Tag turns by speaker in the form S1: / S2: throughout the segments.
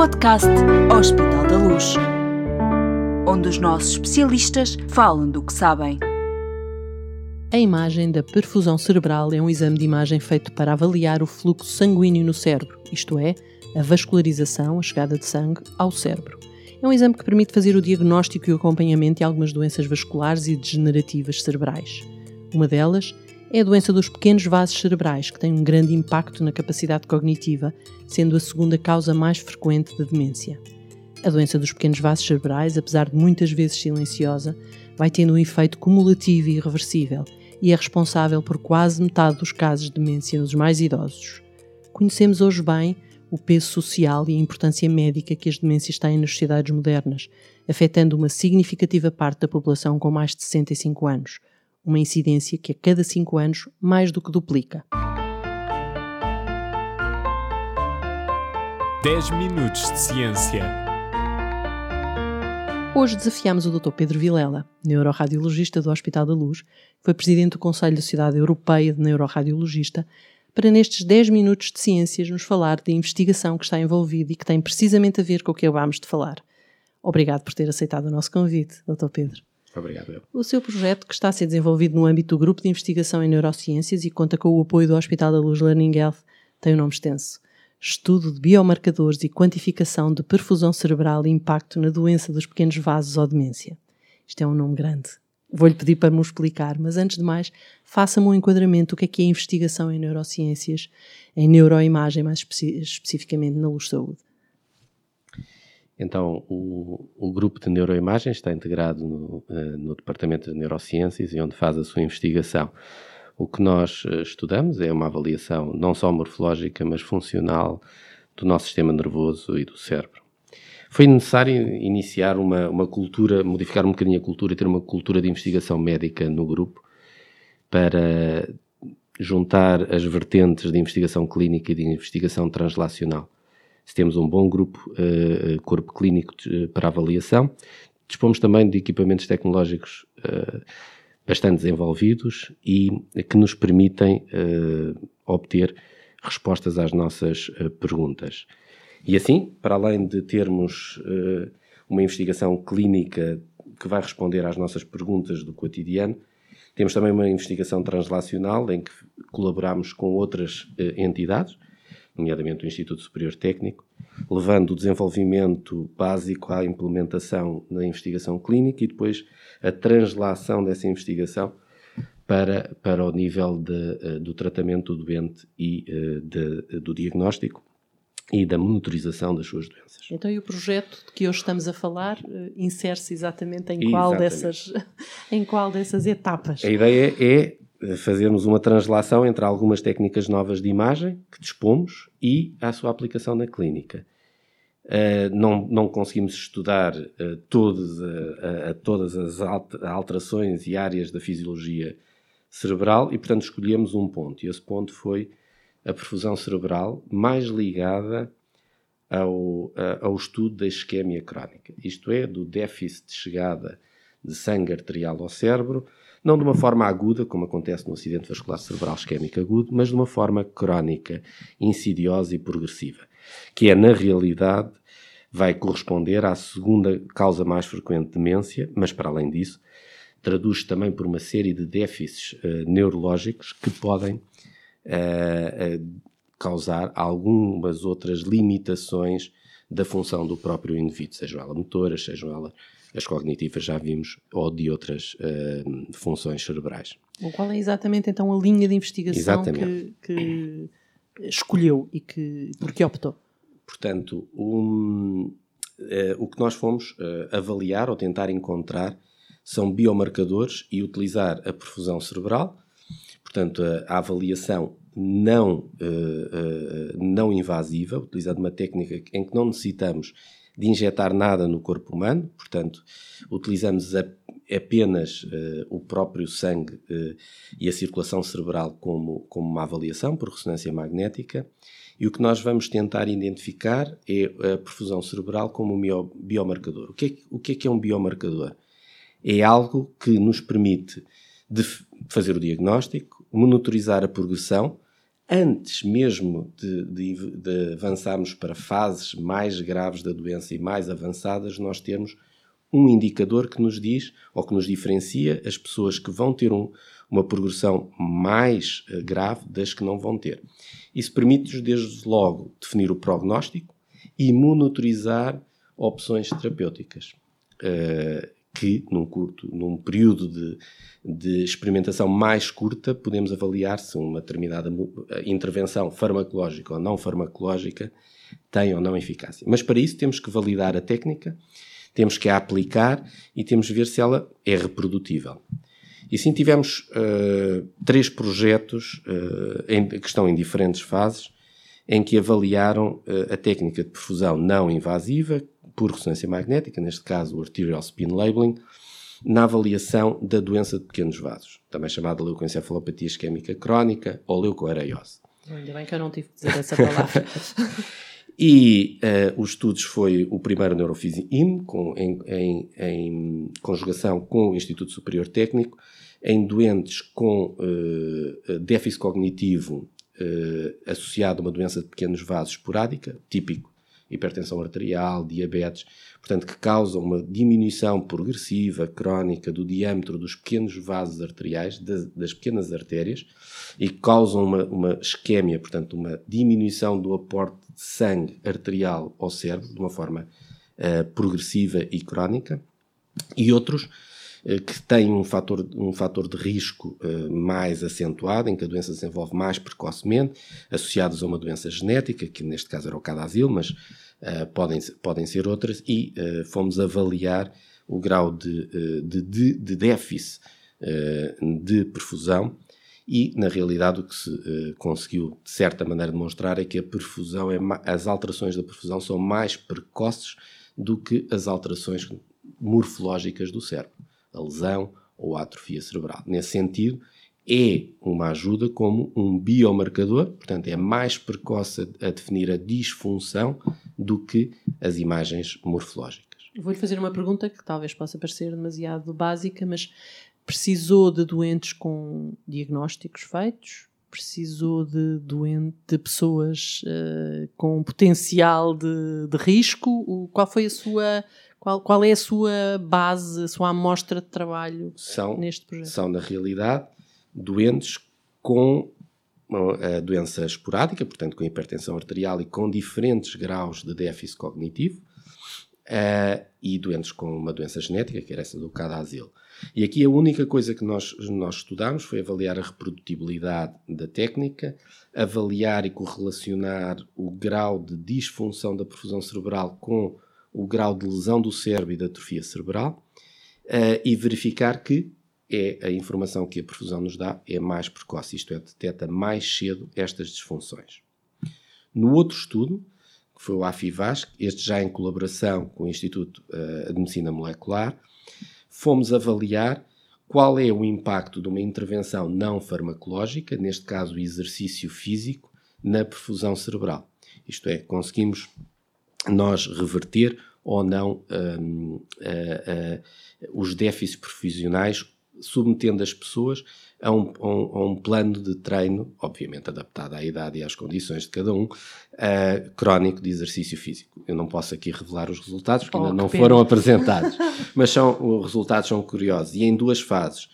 S1: podcast Hospital da Luz, onde os nossos especialistas falam do que sabem.
S2: A imagem da perfusão cerebral é um exame de imagem feito para avaliar o fluxo sanguíneo no cérebro, isto é, a vascularização, a chegada de sangue ao cérebro. É um exame que permite fazer o diagnóstico e o acompanhamento de algumas doenças vasculares e degenerativas cerebrais. Uma delas é a doença dos pequenos vasos cerebrais, que tem um grande impacto na capacidade cognitiva, sendo a segunda causa mais frequente de demência. A doença dos pequenos vasos cerebrais, apesar de muitas vezes silenciosa, vai tendo um efeito cumulativo e irreversível e é responsável por quase metade dos casos de demência nos mais idosos. Conhecemos hoje bem o peso social e a importância médica que as demências têm nas sociedades modernas, afetando uma significativa parte da população com mais de 65 anos, uma incidência que a cada 5 anos mais do que duplica.
S3: 10 minutos de ciência.
S2: Hoje desafiamos o Dr. Pedro Vilela, neuroradiologista do Hospital da Luz, que foi presidente do Conselho da Sociedade Europeia de Neuroradiologista, para nestes 10 minutos de ciências nos falar da investigação que está envolvida e que tem precisamente a ver com o que acabámos de falar. Obrigado por ter aceitado o nosso convite, Dr. Pedro.
S4: Obrigado. Eu.
S2: O seu projeto, que está a ser desenvolvido no âmbito do Grupo de Investigação em Neurociências e conta com o apoio do Hospital da Luz Learning Health, tem um nome extenso. Estudo de biomarcadores e quantificação de perfusão cerebral e impacto na doença dos pequenos vasos ou demência. Isto é um nome grande. Vou-lhe pedir para me explicar, mas antes de mais, faça-me um enquadramento do que é que é investigação em neurociências, em neuroimagem, mais especi especificamente na luz saúde.
S4: Então, o, o, grupo de neuroimagens está integrado no, uh, no, Departamento de Neurociências e onde faz a sua investigação. O que nós uh, estudamos é uma avaliação não só morfológica, mas funcional do nosso sistema nervoso e do cérebro. Foi necessário iniciar uma, uma cultura, modificar um bocadinho a cultura e ter uma cultura de investigação médica no grupo para juntar as vertentes de investigação clínica e de investigação translacional se temos um bom grupo, uh, corpo clínico de, para avaliação. Dispomos também de equipamentos tecnológicos uh, bastante desenvolvidos e que nos permitem obter respostas às nossas perguntas. E assim, para além de termos uma investigação clínica que vai responder às nossas perguntas do cotidiano, temos também uma investigação translacional em que colaboramos com outras entidades, nomeadamente o Instituto Superior Técnico, levando o desenvolvimento básico à implementação na investigação clínica e depois a translação dessa investigação para, para o nível de, eh, do tratamento do doente e eh, de, do diagnóstico e da monitorização das suas doenças.
S2: Então, e o projeto de que hoje estamos a falar eh, insere-se exatamente em qual, exatamente. Dessas, em qual dessas etapas?
S4: A ideia é fazermos uma translação entre algumas técnicas novas de imagem que dispomos e a sua aplicação na clínica. Uh, não, não conseguimos estudar uh, todas, uh, todas as alterações e áreas da fisiologia cerebral e, portanto, escolhemos um ponto. E esse ponto foi a perfusão cerebral mais ligada ao, ao estudo da isquemia crónica, isto é, do déficit de chegada de sangue arterial ao cérebro não de uma forma aguda, como acontece no acidente vascular cerebral isquémico agudo, mas de uma forma crónica, insidiosa e progressiva, que é, na realidade, vai corresponder à segunda causa mais frequente de demência, mas, para além disso, traduz também por uma série de déficits uh, neurológicos que podem uh, uh, causar algumas outras limitações da função do próprio indivíduo, sejam elas motoras, sejam elas as cognitivas já vimos, ou de outras uh, funções cerebrais.
S2: qual é exatamente então a linha de investigação que, que, escolheu e que, por que optou?
S4: Portanto, um, uh, o que nós fomos uh, avaliar ou tentar encontrar são biomarcadores e utilizar a perfusão cerebral, portanto, a, a avaliação não, não invasiva, utilizando uma técnica em que não necessitamos de injetar nada no corpo humano, portanto, utilizamos a, apenas uh, o próprio sangue uh, e a circulação cerebral como, como uma avaliação por ressonância magnética. E o que nós vamos tentar identificar é a perfusão cerebral como um biomarcador. O que, é, o que é que é um biomarcador? É algo que nos permite fazer o diagnóstico, monitorizar a progressão antes mesmo de, de, de, avançarmos para fases mais graves da doença e mais avançadas, nós temos um indicador que nos diz ou que nos diferencia as pessoas que vão ter um, uma progressão mais uh, grave das que não vão ter. Isso permite-nos, desde logo, definir o prognóstico e monitorizar opções terapêuticas. Uh, que num curto, num período de, de experimentação mais curta, podemos avaliar se uma determinada intervenção farmacológica ou não farmacológica tem ou não eficácia. Mas para isso temos que validar a técnica, temos que a aplicar e temos que ver se ela é reprodutível. E sim tivemos uh, três projetos uh, em, que estão em diferentes fases, em que avaliaram uh, a técnica de perfusão não invasiva, por ressonância magnética, neste caso o arterial spin labeling, na avaliação da doença de pequenos vasos, também chamada leucoencefalopatia isquémica crónica ou leucoareiose.
S2: Ainda bem que eu não tive que dizer essa palavra.
S4: e uh, os estudos foi o primeiro Neurofísico IM, com, em, em, em, conjugação com o Instituto Superior Técnico, em doentes com uh, déficit cognitivo uh, associado a uma doença de pequenos vasos esporádica, típico hipertensão arterial, diabetes, portanto, que causam uma diminuição progressiva, crónica, do diâmetro dos pequenos vasos arteriais, das, das pequenas artérias, e causam uma, uma isquémia, portanto, uma diminuição do aporte de sangue arterial ao cérebro, de uma forma uh, progressiva e crónica, e outros que têm um fator, um fator de risco uh, mais acentuado, em que a doença se desenvolve mais precocemente, associados a uma doença genética, que neste caso era o cadazil, mas uh, podem, podem ser outras, e uh, fomos avaliar o grau de, uh, de, de, de déficit de perfusão e, na realidade, o que se conseguiu, de certa maneira, demonstrar é que a perfusão, é as alterações da perfusão são mais precoces do que as alterações morfológicas do cérebro, a lesão ou a atrofia cerebral. Nesse sentido, é uma ajuda como um biomarcador, portanto, é mais precoce a definir a disfunção do que as imagens morfológicas.
S2: Vou-lhe fazer uma pergunta que talvez possa parecer demasiado básica, mas precisou de doentes com diagnósticos feitos? Precisou de, doente, de pessoas uh, com potencial de, de risco? qual foi a sua qual, qual é a sua base, a sua amostra de trabalho
S4: são,
S2: neste projeto?
S4: São, na realidade, doentes com a doença esporádica, portanto com hipertensão arterial e com diferentes graus de déficit cognitivo, uh, e doentes com uma doença genética, que era essa do cadazil. E aqui a única coisa que nós, nós estudámos foi avaliar a reprodutibilidade da técnica, avaliar e correlacionar o grau de disfunção da perfusão cerebral com o grau de lesão do cérebro e da atrofia cerebral, uh, e verificar que é a informação que a perfusão nos dá é mais precoce, isto é, detecta mais cedo estas disfunções. No outro estudo, que foi o AFIVAS, este já em colaboração com o Instituto uh, de Medicina Molecular, fomos avaliar qual é o impacto de uma intervenção não farmacológica, neste caso o exercício físico, na perfusão cerebral. Isto é, conseguimos nós reverter ou não um, uh, uh, os déficits perfusionais submetendo as pessoas a um, a, um, a um, plano de treino, obviamente adaptado à idade e às condições de cada um, uh, crónico de exercício físico. Eu não posso aqui revelar os resultados porque oh, ainda não pena. foram apresentados, mas são, os resultados são curiosos. E em duas fases.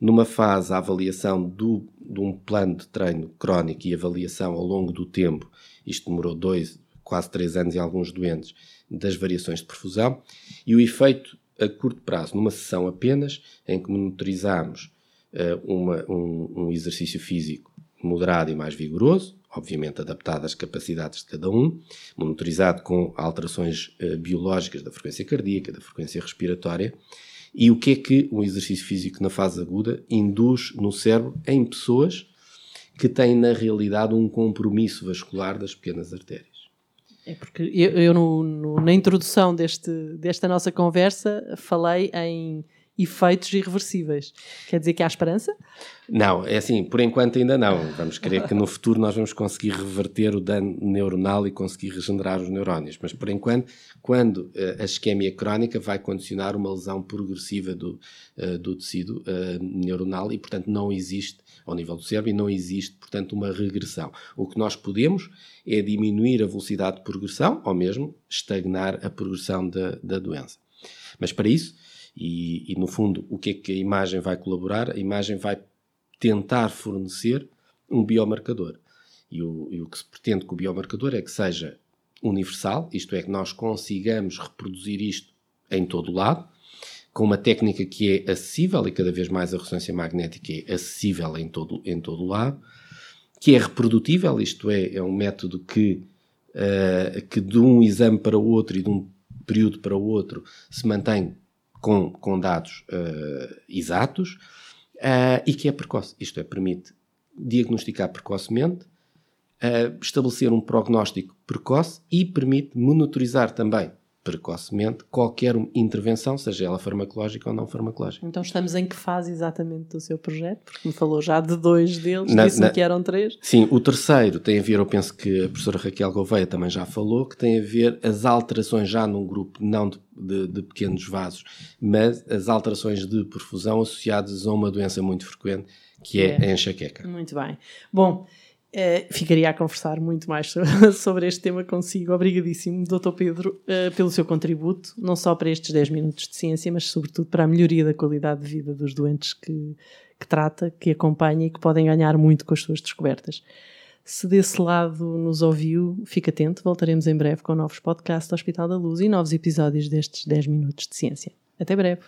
S4: Numa fase, a avaliação do, de um plano de treino crónico e avaliação ao longo do tempo, isto demorou dois, quase três anos em alguns doentes, das variações de perfusão, e o efeito a curto prazo, numa sessão apenas, em que monitorizámos uh, uma, um, um, exercício físico moderado e mais vigoroso, obviamente adaptado às capacidades de cada um, monitorizado com alterações uh, biológicas da frequência cardíaca, da frequência respiratória, e o que é que um exercício físico na fase aguda induz no cérebro em pessoas que têm na realidade um compromisso vascular das pequenas artérias.
S2: É porque eu, eu no, no, na introdução deste, desta nossa conversa falei em efeitos irreversíveis. Quer dizer que há esperança?
S4: Não, é assim, por enquanto ainda não. Vamos crer que no futuro nós vamos conseguir reverter o dano neuronal e conseguir regenerar os neurónios. Mas por enquanto, quando uh, a isquemia crónica vai condicionar uma lesão progressiva do, uh, do tecido uh, neuronal e, portanto, não existe, ao nível do cérebro, e não existe, portanto, uma regressão. O que nós podemos é diminuir a velocidade de progressão ou mesmo estagnar a progressão da, da doença. Mas para isso, e, e, no fundo, o que é que a imagem vai colaborar? A imagem vai tentar fornecer um biomarcador. E o, e o que se pretende com o biomarcador é que seja universal, isto é, que nós consigamos reproduzir isto em todo o lado, com uma técnica que é acessível e cada vez mais a ressonância magnética é acessível em todo, em todo o lado, que é reprodutível, isto é, é um método que, uh, que de um exame para o outro e de um período para o outro se mantém com, com dados uh, exatos uh, e que é precoce. Isto é, permite diagnosticar precocemente, uh, estabelecer um prognóstico precoce e permite monitorizar também precocemente qualquer intervenção, seja ela farmacológica ou não farmacológica.
S2: Então estamos em que fase exatamente do seu projeto? Porque me falou já de dois deles, disse-me que eram três.
S4: Sim, o terceiro tem a ver, eu penso que a professora Raquel Gouveia também já falou, que tem a ver as alterações já num grupo, não de, de, de pequenos vasos, mas as alterações de perfusão associadas a uma doença muito frequente, que é, é a enxaqueca.
S2: Muito bem. Bom, Uh, ficaria a conversar muito mais sobre este tema consigo. Obrigadíssimo, Dr. Pedro, uh, pelo seu contributo, não só para estes 10 minutos de ciência, mas sobretudo para a melhoria da qualidade de vida dos doentes que, que trata, que acompanha e que podem ganhar muito com as suas descobertas. Se desse lado nos ouviu, fique atento, voltaremos em breve com novos podcasts do Hospital da Luz e novos episódios destes 10 minutos de ciência. Até breve!